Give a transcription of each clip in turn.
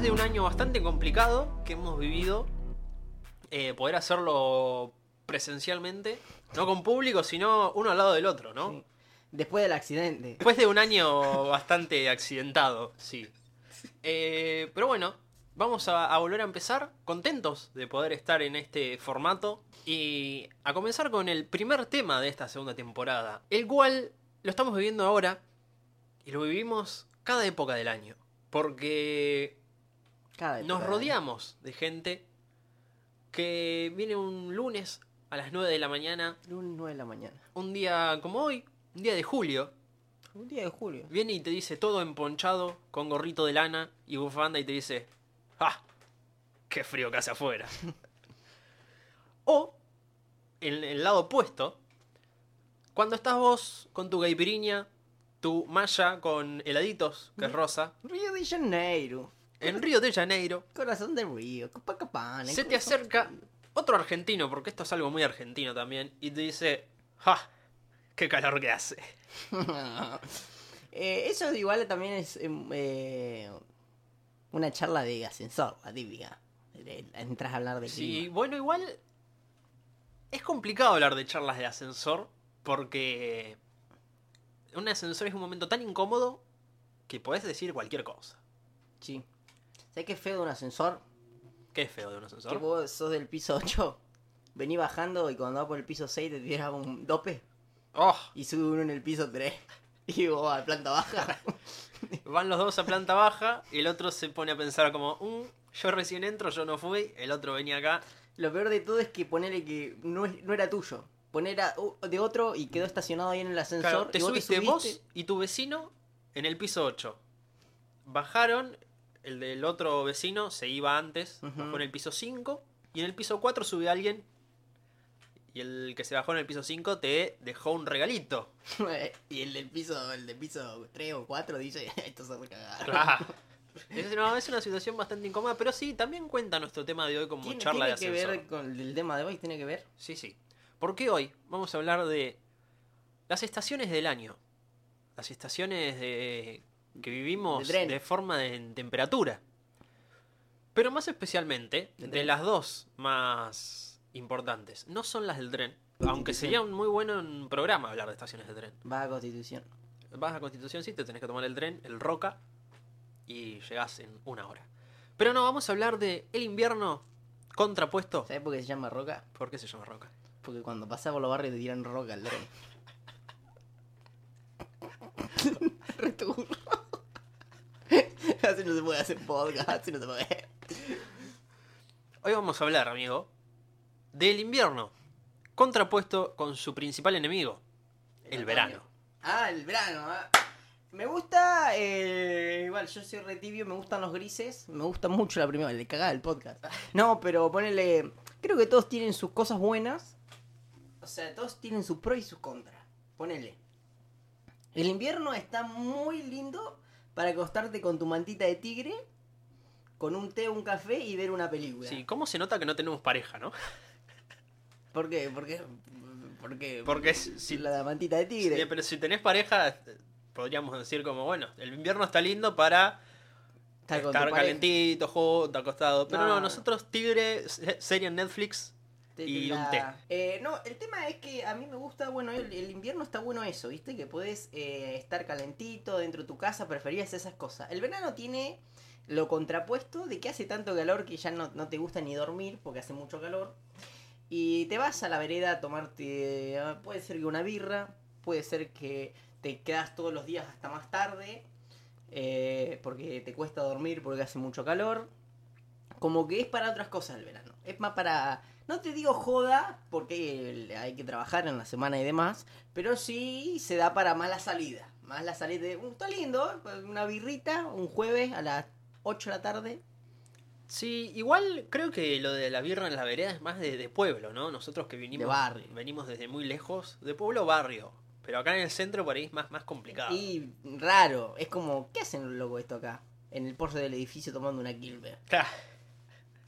después de un año bastante complicado que hemos vivido, eh, poder hacerlo presencialmente, no con público, sino uno al lado del otro, ¿no? Sí. Después del accidente. Después de un año bastante accidentado, sí. Eh, pero bueno, vamos a, a volver a empezar, contentos de poder estar en este formato y a comenzar con el primer tema de esta segunda temporada, el cual lo estamos viviendo ahora y lo vivimos cada época del año, porque Cada nos rodeamos de gente que viene un lunes a las 9 de la mañana, Lunes 9 de la mañana. un día como hoy, un día de julio, Un día de julio. Viene y te dice todo emponchado, con gorrito de lana y bufanda y te dice, ¡ah! ¡Qué frío que hace afuera! o, en el lado opuesto, cuando estás vos con tu gaipiriña, tu malla con heladitos, que es rosa, Río de Janeiro. En Río de Janeiro, Corazón de Río. Copacabana. se te acerca otro argentino, porque esto es algo muy argentino también, y te dice, ¡ah! ¡Qué calor que hace! Eh, eso igual también es em, eh, una charla de ascensor, la típica. Entras a hablar de Sí, clima. bueno, igual es complicado hablar de charlas de ascensor porque un ascensor es un momento tan incómodo que podés decir cualquier cosa. Sí. ¿Sabes qué es feo de un ascensor? ¿Qué es feo de un Que ascensor? vos sos del piso 8, vení bajando y cuando vas por el piso 6 te tiras un dope Oh, y sube uno en el piso 3. Y vos a planta baja. van los dos a planta baja y el otro se pone a pensar como, "Mm, yo recién entro, yo no fui, el otro venía acá. Lo peor de todo es que ponele que no, es- no era tuyo. Poner a- uh, de otro y quedó estacionado ahí en el ascensor. Claro, te y vos subiste vos y tu vecino en el piso 8. Bajaron, el del otro vecino se iba antes, Ujú. bajó en el piso 5. Y en el piso 4 subió alguien. Y el que se bajó en el piso 5 te dejó un regalito. y el del piso, el del piso 3 o 4 dice, esto se. Claro. Es, no, es una situación bastante incómoda, pero sí, también cuenta nuestro tema de hoy como ¿Tiene, charla de tiene que ascensor. ver con el tema de hoy? ¿Tiene que ver? Sí, sí. Porque hoy vamos a hablar de las estaciones del año. Las estaciones de, que vivimos De forma de en temperatura. Pero más especialmente, De las dos más importantes. No son las del tren. Aunque sería un muy buen programa hablar de estaciones de tren. Va a Constitución. Vas a Constitución, sí, te tenés que tomar el tren, el Roca, y llegás en una hora. Pero no, vamos a hablar de el invierno contrapuesto. ¿Sabes por qué se llama roca? ¿Por qué se llama Roca? Porque cuando pasás por los barrios te tiran roca al tren. Re turro. Así no se puede hacer podcast, así no se puede. Hoy vamos a hablar, amigo, del invierno, contrapuesto con su principal enemigo, el verano. Ah, el verano. ah. Me gusta, eh, igual yo soy re tibio, me gustan los grises, me gusta mucho la primera, le cagaba el podcast. No, pero ponele, creo que todos tienen sus cosas buenas, o sea, todos tienen sus pros y sus contras. Ponele. El invierno está muy lindo para acostarte con tu mantita de tigre, con un té, un café y ver una película. Sí, ¿cómo se nota que no tenemos pareja, no? ¿Por qué? ¿Por qué? ¿Por qué? Porque si, la mantita de tigre. sí, pero si tenés pareja, podríamos decir como, bueno, el invierno está lindo para Estar estar calentito, junto, acostado. Pero no, No. nosotros tigre, se- serie en Netflix, Te- y te un la- té. Eh, no, el tema es que a mí me gusta, bueno, el, el invierno está bueno eso, ¿viste? Que puedes eh, estar calentito dentro de tu casa, preferías esas cosas. El verano tiene lo contrapuesto de que hace tanto calor que ya no, no te gusta ni dormir porque hace mucho calor. Y te vas a la vereda a tomarte, ah, puede ser que una birra, puede ser que te quedas todos los días hasta más tarde, eh, porque te cuesta dormir porque hace mucho calor. Como que es para otras cosas el verano. Es más para, no te digo joda, porque hay que trabajar en la semana y demás, pero sí se da para más la salida. Más la salida de, "Uh, está lindo, una birrita, un jueves a las 8 de la tarde. Sí, igual creo que lo de la birra en la vereda es más de, de pueblo, ¿no? Nosotros que vinimos, De barrio. venimos desde muy lejos, de pueblo barrio. Pero acá en el centro por ahí es más, más complicado. Y raro, es como, ¿qué hacen los locos esto acá? En el porche del edificio tomando una Gilbert.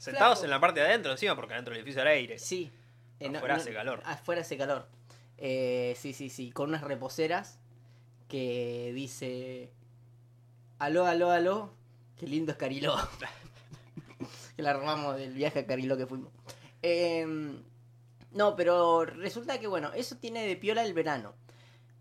Sentados Flaco. en la parte de adentro encima, porque adentro del edificio era aire. Sí. Eh, Afuera hace calor. Afuera hace calor. Eh, sí, sí, sí, con unas reposeras que dice, aló, aló, aló, qué lindo es Cariló. que la robamos del viaje a Cariló que fuimos. Em, no, pero resulta que bueno, eso tiene de piola el verano.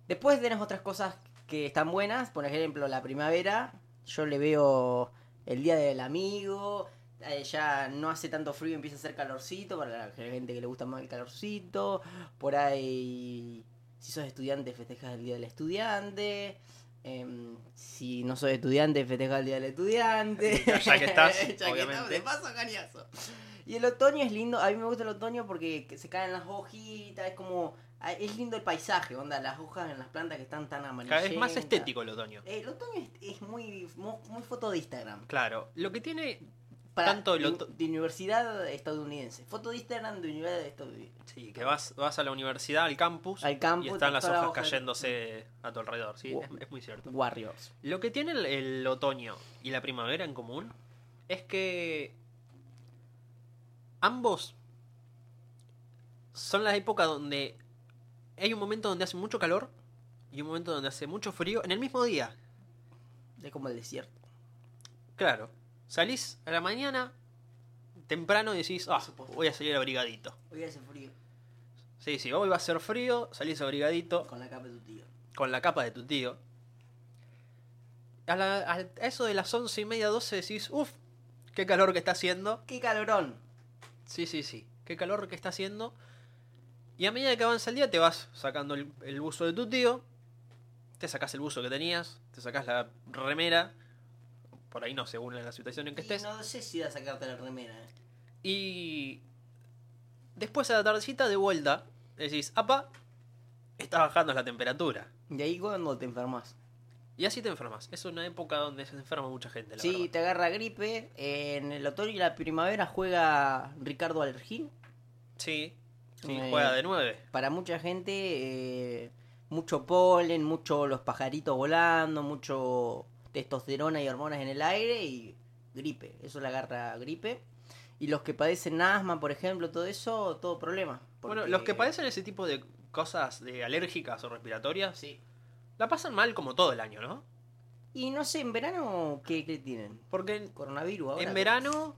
Después tenemos otras cosas que están buenas, por ejemplo, la primavera, yo le veo el día del amigo, eh, ya no hace tanto frío, empieza a hacer calorcito para la gente que le gusta más el calorcito, por ahí si sos estudiante festejas el día del estudiante. em, si no sos estudiante, festejas el día del estudiante. Ya que estás, Ya que estás, obviamente. de paso, cañazo. Y el otoño es lindo, a mí me gusta el otoño porque que se caen las hojitas, es como... ah, Es lindo el paisaje, onda, las hojas en las plantas que están tan amarillentas. Cada vez más estético el otoño. El otoño es, es muy, mu- muy foto de Instagram. Claro, lo que tiene Para Tanto de, universidad estadounidense. Foto de Instagram de universidad estadounidense. Sí, que vas, vas a la universidad, al campus, Al campus, y están las hojas hoja- cayéndose a tu alrededor. Sí, es, es muy cierto. Warriors. Lo que tiene el, el otoño y la primavera en común es que ambos son la época donde hay un momento donde hace mucho calor y un momento donde hace mucho frío en el mismo día. Es como el desierto. Claro, salís a la mañana temprano y decís, ah, voy a salir abrigadito. Hoy hace frío. Sí, sí, hoy va a ser frío, salís abrigadito Con la capa de tu tío. con la capa de tu tío. A, la- a eso de las once y media, 12 decís, uff, qué calor que está haciendo. ¡Qué calorón! Sí, sí, sí, qué calor que está haciendo. Y a medida que avanza el día te vas sacando el, el buzo de tu tío, te sacás el buzo que tenías, te sacás la remera, por ahí no, según la situación en que Y estés. no sé si da a sacarte la remera. eh. Y después a la tardecita de vuelta, decís, apa, está bajando la temperatura. Y ahí cuando te enfermas. Y así te enfermas. Es una época donde se enferma mucha gente, la Sí, verdad. te agarra gripe. En el otoño y la primavera juega Ricardo Alergín. Sí, sí, Eh, juega de nueve. Para mucha gente, eh, mucho polen, mucho los pajaritos volando, mucho testosterona y hormonas en el aire y gripe. Eso le agarra gripe. Y los que padecen asma, por ejemplo, todo eso, todo problema. Bueno, los que padecen ese tipo de cosas de alérgicas o respiratorias, Sí. la pasan mal como todo el año, ¿no? Y no sé, en verano, ¿qué, qué tienen? Porque en, Coronavirus ahora. en verano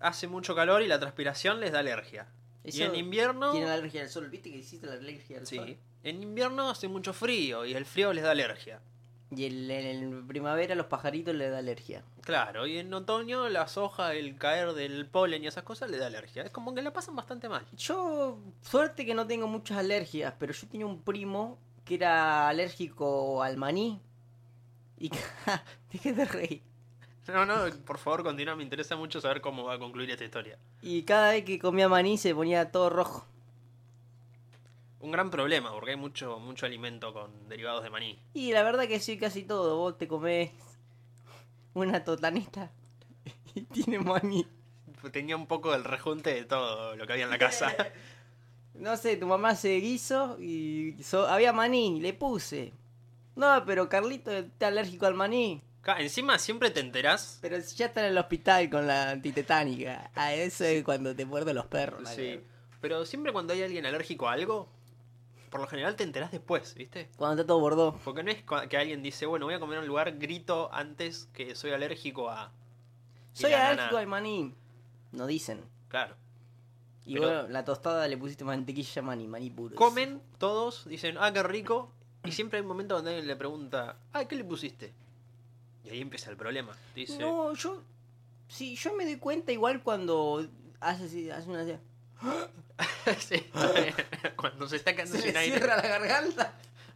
hace mucho calor y la transpiración les da alergia. y en invierno, Tienen alergia al sol, ¿viste que hiciste la alergia al sol? sí, en invierno hace mucho frío y el frío les da alergia. Y el- en el primavera los pajaritos les da alergia. Claro, y en otoño las hojas, el caer del polen y esas cosas le da alergia. Es como que la pasan bastante mal. Yo, suerte que no tengo muchas alergias, pero yo tenía un primo que era alérgico al maní. Y dije de reír. No, no, por favor continúa, me interesa mucho saber cómo va a concluir esta historia. Y cada vez que comía maní se ponía todo rojo. Un gran problema, porque hay mucho, mucho alimento con derivados de maní. Y la verdad que sí, casi todo. Vos te comés una totaneta y tiene maní. Tenía un poco del rejunte de todo lo que había en la casa. No sé, tu mamá se guiso y so- había maní, le puse. No, pero Carlito está alérgico al maní. Encima siempre te enterás. Pero si ya está en el hospital con la antitetánica. Ah, eso es cuando te muerden los perros. Sí. Pero siempre cuando hay alguien alérgico a algo, por lo general te enterás después, ¿viste? Cuando está todo bordó. Porque no es que alguien dice, bueno, voy a comer en un lugar, grito antes que soy alérgico a. Soy alérgico al maní. No dicen. Claro. Y Pero- bueno, la tostada le pusiste mantequilla maní, maní puro. Comen todos, dicen, ah, qué rico. Y siempre hay un momento donde alguien le pregunta, ah, ¿qué le pusiste? Y ahí empieza el problema. Dice, No, yo. Sí, yo me doy cuenta igual cuando hace, hace una. Se Sí. cuando se está quedando sin le aire, cierra la garganta.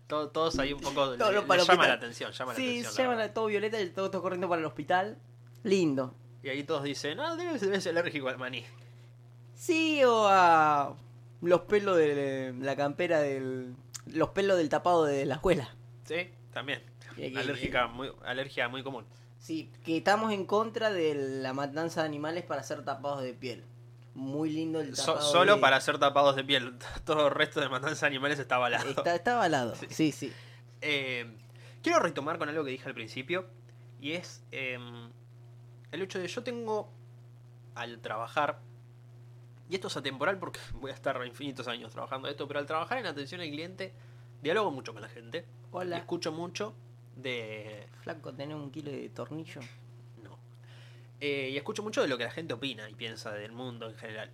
to- todos ahí un poco Todo le, llama la atención, llama la Sí, atención. se la llaman a todo violeta y todo, todo corriendo para el hospital. Lindo. Y ahí todos dicen, ah, debe ser, debe ser alérgico al maní. Sí, o a los pelos de la campera del. Los pelos del tapado de la escuela. Sí, también. Y Alérgica, muy, alergia muy común. Sí, que estamos en contra de la matanza de animales para ser tapados de piel. Muy lindo el So- tapado. solo de- para ser tapados de piel. Todo el resto de matanza de animales está avalado. Está, está avalado. Sí, sí. Eh, quiero retomar con algo que dije al principio. Y es em, el hecho de yo tengo al trabajar. Y esto es atemporal porque voy a estar infinitos años trabajando esto. Pero al trabajar en atención al cliente, dialogo mucho con la gente. Hola. escucho mucho de... Flaco, ¿tenés un kilo de tornillo? Eh, y escucho mucho de lo que la gente opina y piensa del mundo en general.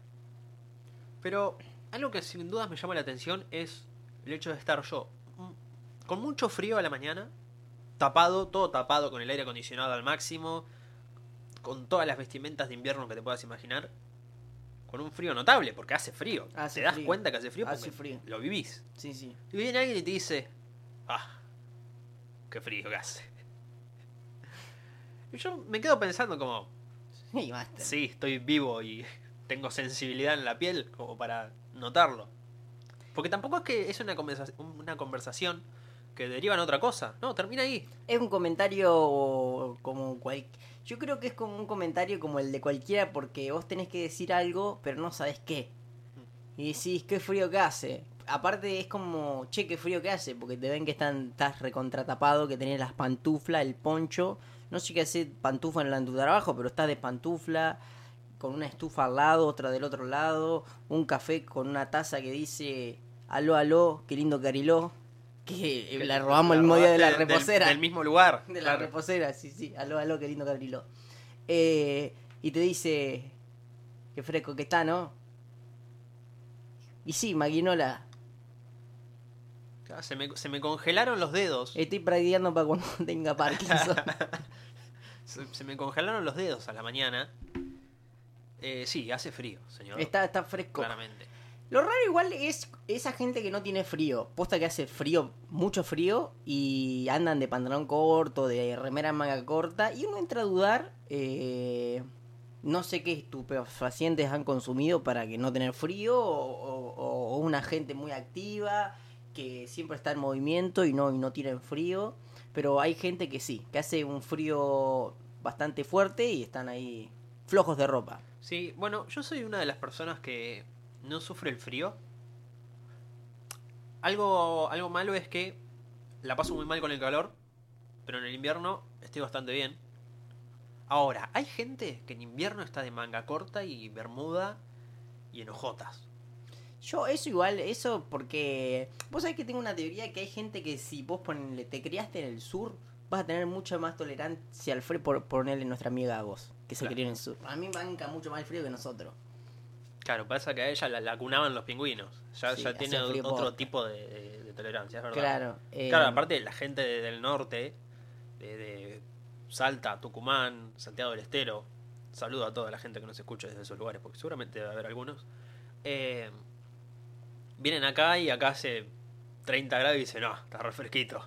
Pero algo que sin dudas me llama la atención es el hecho de estar yo mm, con mucho frío a la mañana, tapado, todo tapado con el aire acondicionado al máximo, con todas las vestimentas de invierno que te puedas imaginar, con un frío notable, porque hace frío. Hace te das frío. cuenta que hace frío porque Hace frío. lo vivís. Sí, sí. Y viene alguien y te dice, ah, qué frío que hace. Y yo me quedo pensando como, Sí, basta. sí, estoy vivo y tengo sensibilidad en la piel como para notarlo. Porque tampoco es que es una, conversa- una conversación que deriva en otra cosa. No, termina ahí. Es un comentario como cual... Yo creo que es como un comentario como el de cualquiera porque vos tenés que decir algo, pero no sabés qué. Y decís, qué frío que hace. Aparte es como, che, qué frío que hace, porque te ven que están, estás recontratapado, que tenés las pantuflas, el poncho. No sé qué hacer pantufla en tu trabajo, pero estás de pantufla, con una estufa al lado, otra del otro lado, un café con una taza que dice, aló, aló, qué lindo cariló. Que la robamos el mismo día de la robaste del- reposera. Del, mismo lugar. De la claro. reposera, sí, sí. Aló, aló, qué lindo Gabrieló. Eh, y te dice, qué fresco que está, ¿no? Y sí, Maguinola, Se me, se me congelaron los dedos. estoy practicando para cuando tenga Parkinson. Se, se me congelaron los dedos a la mañana. Eh, sí, hace frío, señor. está, está fresco. Claramente. Lo raro igual es esa gente que no tiene frío. Posta que hace frío, mucho frío, y andan de pantalón corto, de remera en manga corta, y uno entra a dudar, eh, no sé qué estupefacientes han consumido para que no tener frío, o, o- o una gente muy activa, que siempre está en movimiento y no, y no tienen frío, pero hay gente que sí, que hace un frío bastante fuerte y están ahí flojos de ropa. Sí, bueno, yo soy una de las personas que no sufre el frío. Algo, algo malo es que la paso muy mal con el calor, pero en el invierno estoy bastante bien. Ahora, hay gente que en invierno está de manga corta y bermuda y enojotas. Yo, eso igual, eso porque. Vos sabés que tengo una teoría que hay gente que si vos ponele, te criaste en el sur, vas a tener mucha más tolerancia al frío por ponerle nuestra amiga a vos, que se Claro. crió en el sur. A mí banca mucho más el frío que nosotros. Claro, pasa que a ella la, la cunaban los pingüinos. Ya, Sí, ya tiene otro posta. tipo de, de- de tolerancia, es verdad. Claro. eh, Claro, aparte la gente de- del norte, de, Salta, Tucumán, Santiago del Estero, saludo a toda la gente que nos escucha desde esos lugares, porque seguramente debe haber algunos, eh, vienen acá y acá hace 30 grados y dicen, no, está refresquito.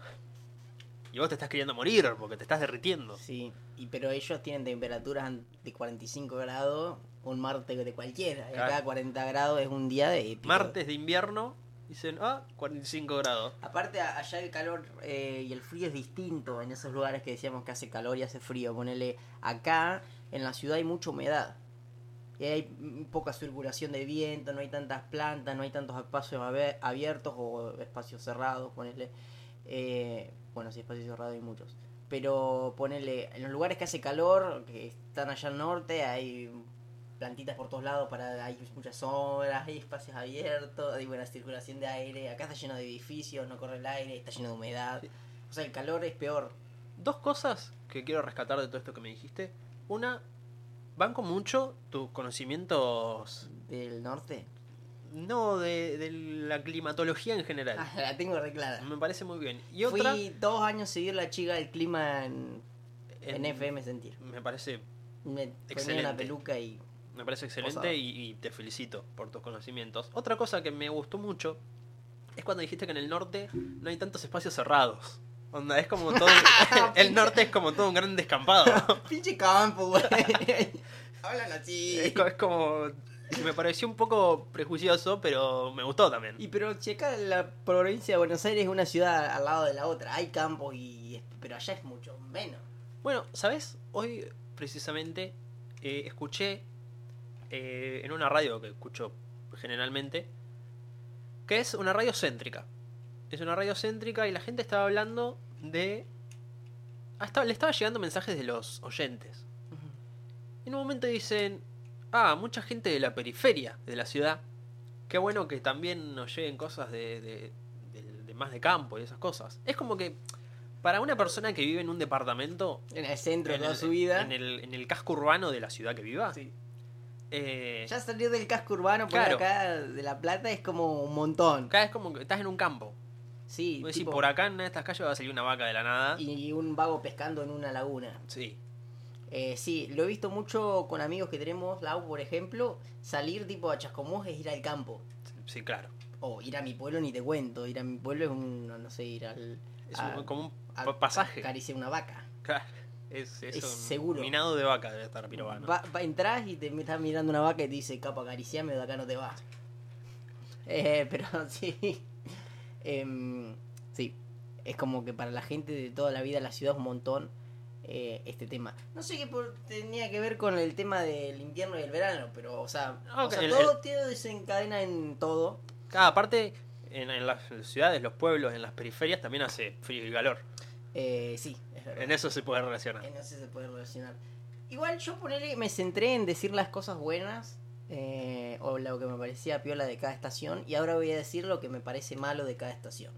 Y vos te estás queriendo morir porque te estás derritiendo. Sí, y, pero ellos tienen temperaturas de 45 grados un martes de cualquiera. Y acá 40 grados es un día de épico. Martes de invierno, dicen, ah, 45 grados. Aparte, allá el calor eh, y el frío es distinto en esos lugares que decíamos que hace calor y hace frío. Ponele, acá en la ciudad hay mucha humedad. Y hay poca circulación de viento, no hay tantas plantas, no hay tantos espacios abiertos o espacios cerrados, ponele. Eh, bueno, sí, espacios cerrados hay muchos. Pero ponele, en los lugares que hace calor, que están allá al norte, hay plantitas por todos lados, para hay muchas sombras, hay espacios abiertos, hay buena circulación de aire. Acá está lleno de edificios, no corre el aire, está lleno de humedad. O sea, el calor es peor. Dos cosas que quiero rescatar de todo esto que me dijiste. Una, banco mucho tus conocimientos Del norte. No, de, de la climatología en general. Ah, la tengo re clara. Me parece muy bien. Y otra, Fui dos años seguir la chica del clima en, en, en- FM Sentir. me parece, Me ponía una peluca y me parece excelente y te felicito por tus conocimientos. Otra cosa que me gustó mucho es cuando dijiste que en el norte no hay tantos espacios cerrados. Onda, es como todo. el norte es como todo un gran descampado. Pinche campo, güey. Hablan así. es, es como. Me pareció un poco prejuicioso, pero me gustó también. Y pero si acá la provincia de Buenos Aires es una ciudad al lado de la otra, hay campos y pero allá es mucho menos. Bueno, ¿sabes? Hoy precisamente eh, escuché eh, en una radio que escucho generalmente, que es una radio céntrica. Es una radio céntrica y la gente estaba hablando de... Hasta le estaba llegando mensajes de los oyentes. En un momento dicen, ah, mucha gente de la periferia de la ciudad. Qué bueno que también nos lleguen cosas de, de- de más de campo y esas cosas. Es como que para una persona que vive en un departamento, En el centro toda el, su vida. en el, en el casco urbano de la ciudad que viva, Sí. eh, Ya salir del casco urbano por Claro. acá de La Plata es como un montón. cada vez como que estás en un campo. Sí, decís, tipo- por acá en estas calles va a salir una vaca de la nada. y un vago pescando en una laguna. Sí, Eh, sí, lo he visto mucho con amigos que tenemos, Lau, por ejemplo, salir tipo a Chascomús es ir al campo. sí, claro. O ir a mi pueblo ni te cuento, ir a mi pueblo es un, no sé, ir al... Es a- un- como un a- pa- pasaje. acariciar una vaca. Claro. Es, es Es un seguro. minado de vaca debe estar pirobano. Va, va- entras y te estás mirando una vaca y te dice, capo, acariciame, de acá no te vas. Eh, pero sí. Em, sí. Es como que para la gente de toda la vida la ciudad es un montón eh, este tema. No sé qué por- tenía que ver con el tema del invierno y el verano, pero, o sea, o Ok, sea, el- todo, todo desencadena en todo. Cada parte, en, en las ciudades, los pueblos, en las periferias también hace frío y calor. Eh, sí, es verdad. En eso se puede relacionar. En eso se puede relacionar. Igual yo ponele, me centré en decir las cosas buenas eh, o lo que me parecía piola de cada estación y ahora voy a decir lo que me parece malo de cada estación.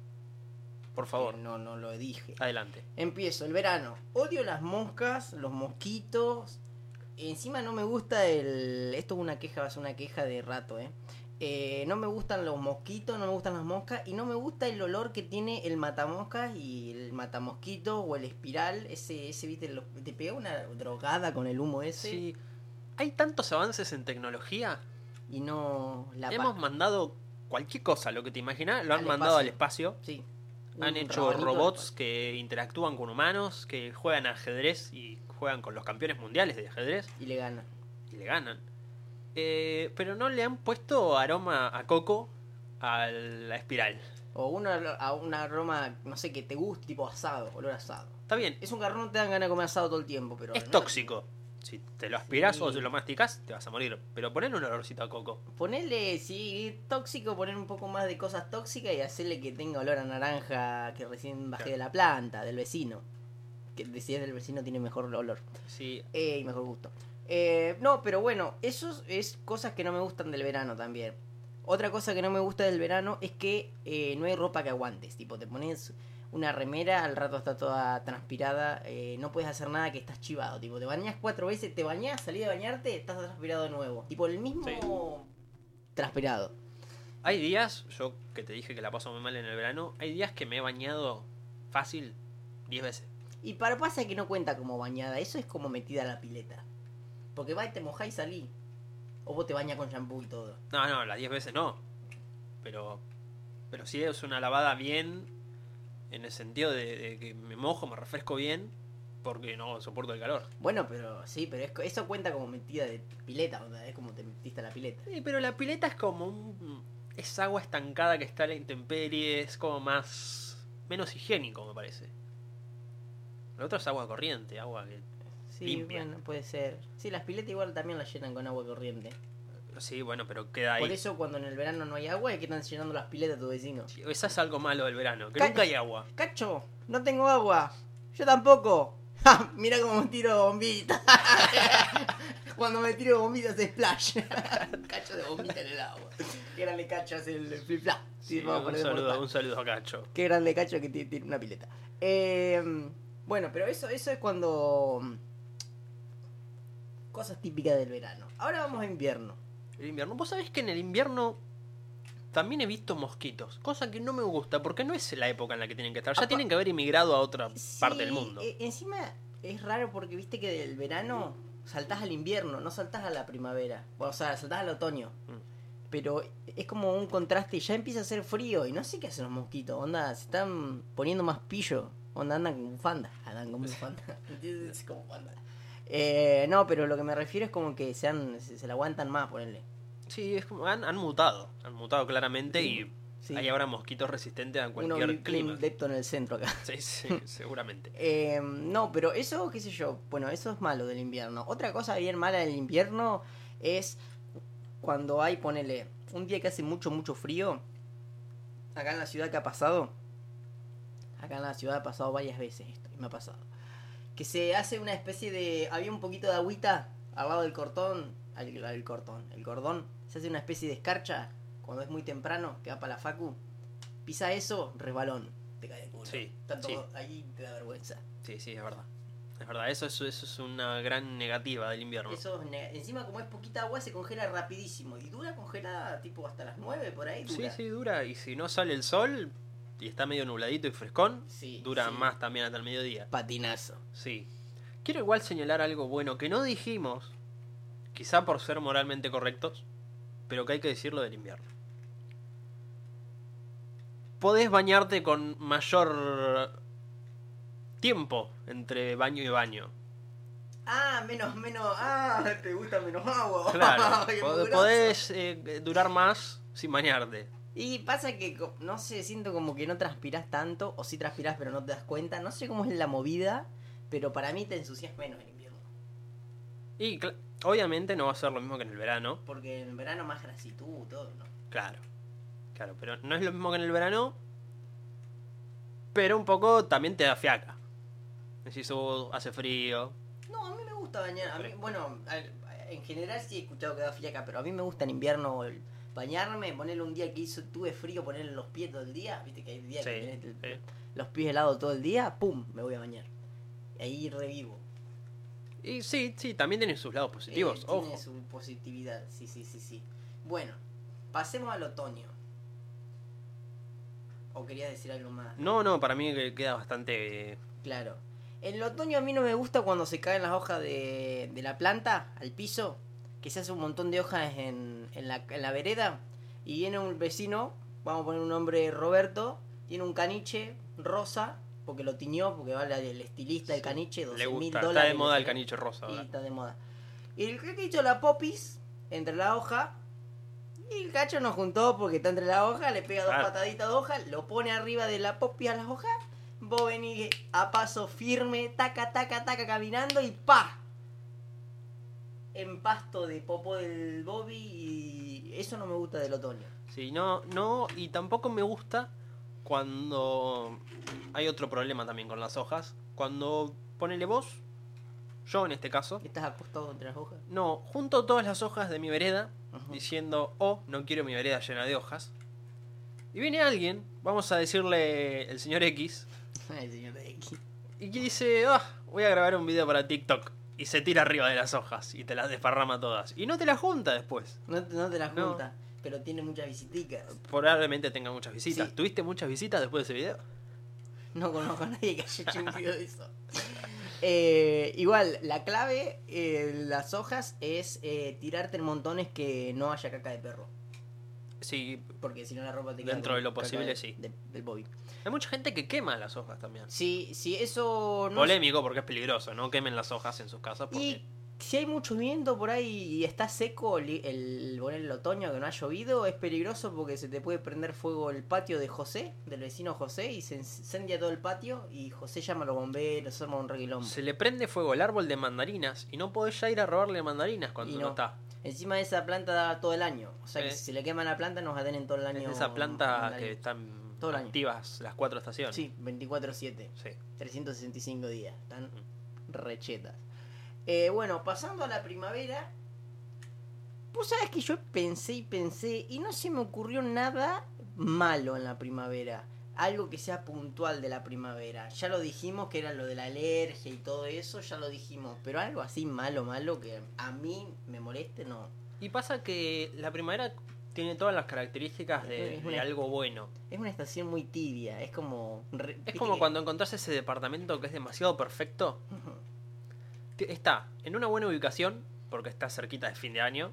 Por favor, Eh, no, no lo dije. adelante. Empiezo, el verano. Odio las moscas, los mosquitos. Encima no me gusta el... Esto es una queja, va a ser una queja de rato, ¿eh? Eh, no me gustan los mosquitos, no me gustan las moscas y no me gusta el olor que tiene el matamoscas y el matamosquito o el espiral. Ese, ese viste, lo- te pega una drogada con el humo ese Sí. Hay tantos avances en tecnología. y no la Hemos pa- mandado cualquier cosa, lo que te imaginas, lo han Al mandado al espacio. Sí. Han Un hecho robots que interactúan con humanos, que juegan ajedrez y juegan con los campeones mundiales de ajedrez y le gana. y le ganan. Eh, pero no le han puesto aroma a coco a la espiral. O una, a un aroma, no sé, que te guste, tipo asado, olor asado. Está bien, Es un garrón, no te dan ganas de comer asado todo el tiempo, pero... es no- tóxico. Si te lo aspiras Sí. o lo masticas, te vas a morir. Pero ponle un olorcito a coco. Ponerle, si tóxico, poner un poco más de cosas tóxicas y hacerle que tenga olor a naranja que recién bajé Claro. de la planta, del vecino. Que si es del vecino tiene mejor olor Sí, eh, y mejor gusto. Eh, no, pero bueno, eso es cosas que no me gustan del verano también. Otra cosa que no me gusta del verano es que eh, no hay ropa que aguantes. Tipo, te pones una remera, al rato está toda transpirada, eh, no puedes hacer nada que estás chivado. Tipo, te bañas cuatro veces, te bañas, salís de bañarte, estás transpirado de nuevo. Tipo, el mismo transpirado. Hay días, yo que te dije que la paso muy mal en el verano, hay días que me he bañado fácil 10 veces. Y para pasa que no cuenta como bañada, eso es como metida a la pileta. Porque va y te mojás y salí. O vos te bañas con shampoo y todo. No, no, las 10 veces no. Pero pero sí es una lavada bien en el sentido de, de que me mojo, me refresco bien porque no soporto el calor. Bueno, pero sí, pero es- eso cuenta como metida de pileta, onda, es como te metiste a la pileta. Sí, pero la pileta es como un es agua estancada que está a la intemperie, es como más menos higiénico, me parece. Lo otro es agua corriente, agua que Sí, Limpia. bueno, puede ser. Sí, las piletas igual también las llenan con agua corriente. Sí, bueno, pero queda ahí. Por eso cuando en el verano no hay agua, es que están llenando las piletas tu vecino. Esa es algo malo del verano, que Ca- nunca hay agua. Cacho, no tengo agua. Yo tampoco. Ja, Mira cómo me tiro bombita. Cuando me tiro bombita se splash. cacho de bombita en el agua. Qué grande cacho hace el flip flap. Sí, un, de saludo, un saludo a Cacho. Qué grande cacho que ti- tiene una pileta. Eh, bueno, pero eso, eso es cuando. Cosas típicas del verano. Ahora vamos a invierno. El invierno. Vos sabés que en el invierno también he visto mosquitos, cosa que no me gusta porque no es la época en la que tienen que estar. Ya tienen que haber emigrado a otra Sí, parte del mundo. eh, encima es raro porque viste que del verano saltás al invierno, no saltás a la primavera. O sea, saltás al otoño. Mm. Pero es como un contraste, ya empieza a hacer frío y no sé qué hacen los mosquitos, onda, se están poniendo más pillo, onda andan con bufanda, andan con bufanda, ¿entiendes? Como bufanda. Eh, no, pero lo que me refiero es como que se, han- se, se la aguantan más, ponerle. Sí, es como han, han mutado, han mutado claramente y Sí. hay ahora mosquitos resistentes a Uno cualquier vi- clima. un depto en el centro acá. Sí, sí, seguramente. Eh, no, pero eso, qué sé yo, bueno, eso es malo del invierno. Otra cosa bien mala del invierno es cuando hay, ponele, un día que hace mucho, mucho frío, acá en la ciudad que ha pasado, acá en la ciudad ha pasado varias veces esto, y me ha pasado, que se hace una especie de, había un poquito de agüita al lado del cortón, al, al cortón, el cordón, se hace una especie de escarcha cuando es muy temprano, que va para la facu, Pisa eso, resbalón. Te cae de culo. Sí, Está sí. ahí te da vergüenza. Sí, sí, es verdad. Es verdad, eso, es- eso es una gran negativa del invierno. Eso, encima como es poquita agua, se congela rapidísimo. Y dura congelada tipo hasta las 9 por ahí. Sí, Dura. sí, dura. Y si no sale el sol y está medio nubladito y frescón, Sí, dura sí. más también hasta el mediodía. Patinazo. Sí. Quiero igual señalar algo bueno que no dijimos, quizá por ser moralmente correctos, pero que hay que decirlo del invierno. Podés bañarte con mayor tiempo entre baño y baño. Ah, menos, menos. Ah, te gusta menos agua. Claro, podés eh, durar más sin bañarte. Y pasa que, no sé, siento como que no transpirás tanto, o sí transpirás pero no te das cuenta. No sé cómo es la movida, pero para mí te ensucias menos en invierno. Y obviamente no va a ser lo mismo que en el verano, Porque en verano más grasitud, todo, ¿no? claro. Claro, pero no es lo mismo que en el verano, pero un poco también te da fiaca. Decís, "Uh, hace frío. No, a mí me gusta bañar. A mí, bueno, en general sí he escuchado que da fiaca, pero a mí me gusta en invierno el bañarme, ponerle un día que hizo, tuve frío, ponerle los pies todo el día. Viste que hay días que tenés el- los pies helados todo el día, pum, me voy a bañar. Y ahí revivo. Y sí, sí, también tiene sus lados positivos, Eh, ojo. Tiene su positividad, sí, sí, sí, sí. Bueno, pasemos al otoño. ¿O querías decir algo más? No, no, para mí que queda bastante... eh, Claro. En el otoño a mí no me gusta cuando se caen las hojas de, de la planta al piso, que se hace un montón de hojas en, en, la, en la vereda, y viene un vecino, vamos a poner un nombre Roberto, tiene un caniche rosa, porque lo tiñó, porque vale el estilista el Sí, caniche, 12 Le mil dólares. está de moda el caniche rosa ahora. está de moda. Y el que hizo la popis entre la hoja. Y el cacho nos juntó porque está entre la hoja, le pega dos pataditas de hoja, lo pone arriba de la popis a las hojas. Vos venís a paso firme, taca, taca, taca, caminando y ¡pa! En pasto de popo del Bobby y eso no me gusta del otoño. Sí, no, no, y tampoco me gusta cuando hay otro problema también con las hojas. Cuando ponele vos, yo en este caso, ¿Estás acostado entre las hojas? no, junto todas las hojas de mi vereda diciendo, oh, no quiero mi vereda llena de hojas. Y viene alguien, vamos a decirle el señor X, Ay, señor X. y que dice, ah, voy a grabar un video para TikTok. Y se tira arriba de las hojas y te las desparrama todas. Y no te las junta después. No, te- no te las No. junta, pero tiene muchas visiticas. Probablemente tenga muchas visitas. Sí. ¿Tuviste muchas visitas después de ese video? No conozco a nadie que haya hecho un video de eso. Eh, igual, la clave en las hojas es eh, tirarte en montones que no haya caca de perro. Sí, Porque si no la ropa te queda Dentro de lo posible, sí. de- del bobby. hay mucha gente que quema las hojas también. Sí, sí, eso no Polémico porque es peligroso, no quemen las hojas en sus casas porque... Y si hay mucho viento por ahí y está seco el, el, otoño que no ha llovido, es peligroso porque se te puede prender fuego el patio de José, del vecino José, y se incendia todo el patio y José llama a los bomberos, arma un reguilón. Se le prende fuego el árbol de mandarinas y no podés ya ir a robarle mandarinas cuando no. está. Encima de esa planta da todo el año. O sea que Eh. si le quema la planta nos va a tener todo el año. Es esa planta que están Todo el año. activas las cuatro estaciones. Sí, 24-7. Sí. 365 días. Están Mm. rechetas. Eh, bueno, pasando a la primavera. Vos sabés que yo pensé y pensé y no se me ocurrió nada malo en la primavera. Algo que sea puntual de la primavera. Ya lo dijimos que era lo de la alergia y todo eso, ya lo dijimos. Pero algo así malo, malo que a mí me moleste, no. Y pasa que la primavera tiene todas las características de, algo bueno. Es una estación muy tibia, es como... re- Es como que- cuando encontrás ese departamento que es demasiado perfecto. Está en una buena ubicación, porque está cerquita de fin de año.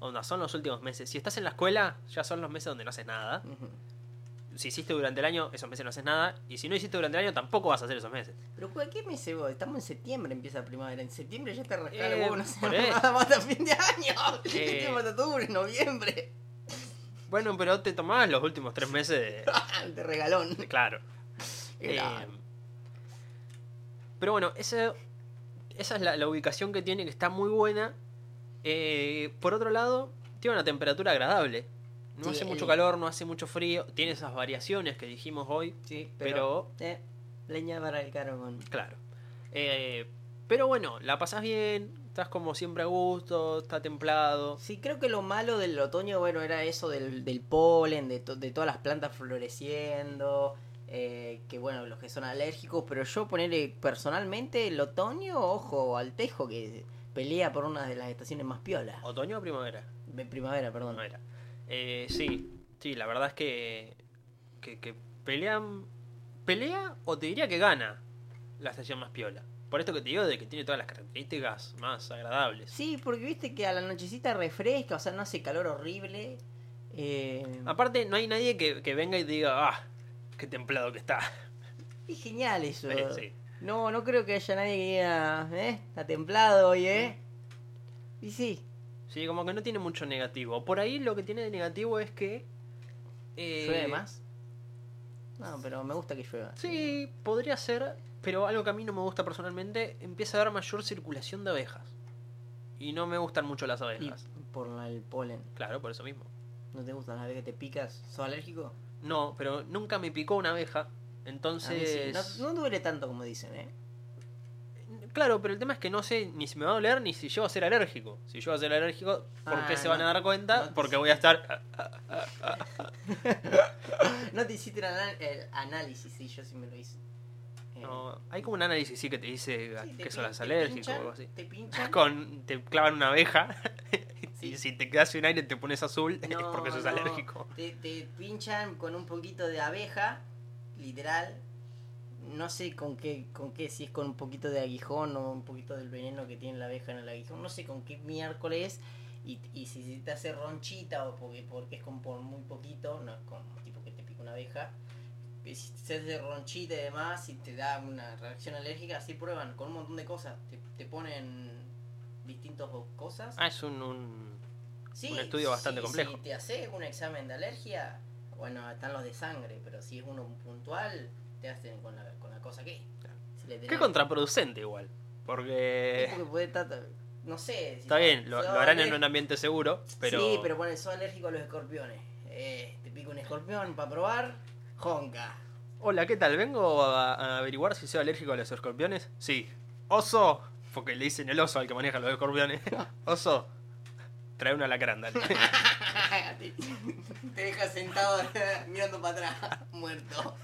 Onda, son los últimos meses. Si estás en la escuela, ya son los meses donde no haces nada. Si hiciste durante el año, esos meses no haces nada. Y si no hiciste durante el año, tampoco vas a hacer esos meses. Pero ¿qué mes vos? Estamos en septiembre, empieza la primavera. En septiembre ya te rascás Eh, el huevo, no sé nada más hasta fin de año. Eh. Septiembre, octubre, noviembre. Bueno, pero te tomás los últimos tres meses de, de regalón. claro. Eh, pero bueno, ese- esa es la, la ubicación que tiene, que está muy buena. Eh, por otro lado, tiene una temperatura agradable. No Sí, hace mucho el- calor, no hace mucho frío. Tiene esas variaciones que dijimos hoy. Sí, Pero- pero... eh, leña para el carbón. Claro. Eh, pero bueno, la pasás bien, Estás como siempre a gusto, está templado. Sí, creo que lo malo del otoño, bueno, era eso del, del polen, de, to- de todas las plantas floreciendo, eh, que bueno, los que son alérgicos, pero yo ponerle personalmente el otoño, ojo, al tejo, que pelea por una de las estaciones más piolas. ¿Otoño o primavera? Primavera, perdón. Primavera. Eh, sí, sí, la verdad es que, que, que pelean. ¿Pelea o te diría que gana la estación más piola? Por esto que te digo de que tiene todas las características más agradables. Sí, porque viste que a la nochecita refresca, o sea, no hace calor horrible. Eh, Aparte, no hay nadie que, que venga y diga, ah, qué templado que está. es genial eso. Sí, sí. No, no creo que haya nadie que diga, ¿eh? Está templado hoy, ¿eh? Y sí, Sí, como que no tiene mucho negativo. Por ahí lo que tiene de negativo es que. eh, ¿llueve más? No, pero me gusta que llueva. Sí, podría ser, pero algo que a mí no me gusta personalmente, empieza a haber mayor circulación de abejas. Y no me gustan mucho las Y abejas. por el polen. Claro, por eso mismo. ¿No te gustan las que te picas? ¿Sos alérgico? No, pero nunca me picó una abeja. Entonces. sí. no, no duele tanto como dicen, ¿eh? Claro, pero el tema es que no sé ni si me va a doler ni si yo voy a ser alérgico. Si yo voy a ser alérgico, ¿por Ah, qué se van a dar cuenta? Porque voy a estar. no te hiciste el, análisis, sí, yo sí me lo hice. Eh, No, hay como un análisis sí que te dice sí, que alérgico pinchan, o algo así. Te pinchan. Con, te clavan una abeja Sí. y si te quedas sin aire te pones azul es porque sos no, alérgico. Te, te pinchan con un poquito de abeja, literal. No sé con qué, con qué, si es con un poquito de aguijón o un poquito del veneno que tiene la abeja en el aguijón. No sé con qué miércoles. Y, y si, te hace ronchita o porque, porque es con por muy poquito, no es como tipo que te pica una abeja. Si se hace ronchita y demás, y te da una reacción alérgica, así prueban con un montón de cosas. Te, te ponen distintas cosas. Ah, es un, un- Sí, un estudio bastante sí, complejo. Si te haces un examen de alergia, bueno, están los de sangre, pero si es uno puntual, te hacen con la, con la cosa que. Si le Qué contraproducente igual. Porque porque puede estar- no sé. si está bien, lo, harán en un ambiente seguro, pero Sí, pero bueno, sos alérgico a los escorpiones. Eh, te pica un escorpión para probar, jonca. Hola, ¿qué tal? Vengo a, a averiguar si soy alérgico a los escorpiones. Sí. Oso, porque le dicen el oso al que maneja los escorpiones. Oso, trae una alacrán, dale. te, te deja sentado mirando para atrás, muerto.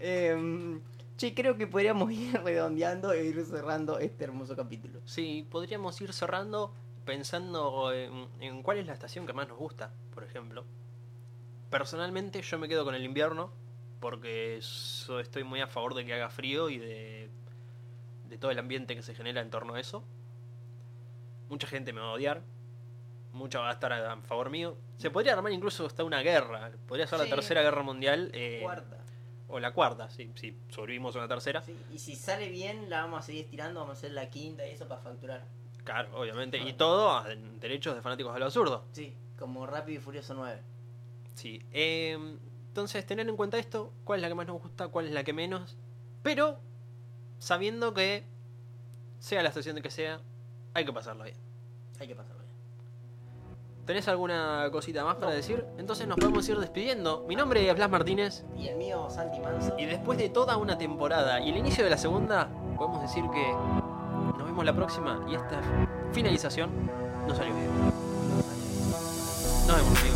Eh, che, creo que podríamos ir redondeando e ir cerrando este hermoso capítulo. Sí, podríamos ir cerrando pensando en, en cuál es la estación que más nos gusta, por ejemplo. Personalmente yo me quedo con el invierno porque so- estoy muy a favor de que haga frío y de, de todo el ambiente que se genera en torno a eso. Mucha gente me va a odiar, mucha va a estar a, a favor mío. Se podría armar incluso hasta una guerra, podría ser Sí. la tercera guerra mundial eh, Cuarta. O la cuarta, si sobrevivimos a una tercera. Sí, y si sale bien, la vamos a seguir estirando, vamos a hacer la quinta y eso para facturar. Claro, obviamente. Y todo a derechos de fanáticos de lo absurdo. Sí, como Rápido y Furioso 9. Sí. eh, entonces, tener en cuenta esto, cuál es la que más nos gusta, cuál es la que menos. Pero, sabiendo que, sea la estación de que sea, hay que pasarlo bien. Hay que pasarlo. ¿Tenés alguna cosita más para decir? Entonces nos podemos ir despidiendo. Mi nombre es Blas Martínez. Y el mío, Santi Manso. Y después de toda una temporada y el inicio de la segunda, podemos decir que nos vemos la próxima y esta finalización no salió bien. Nos vemos, amigos.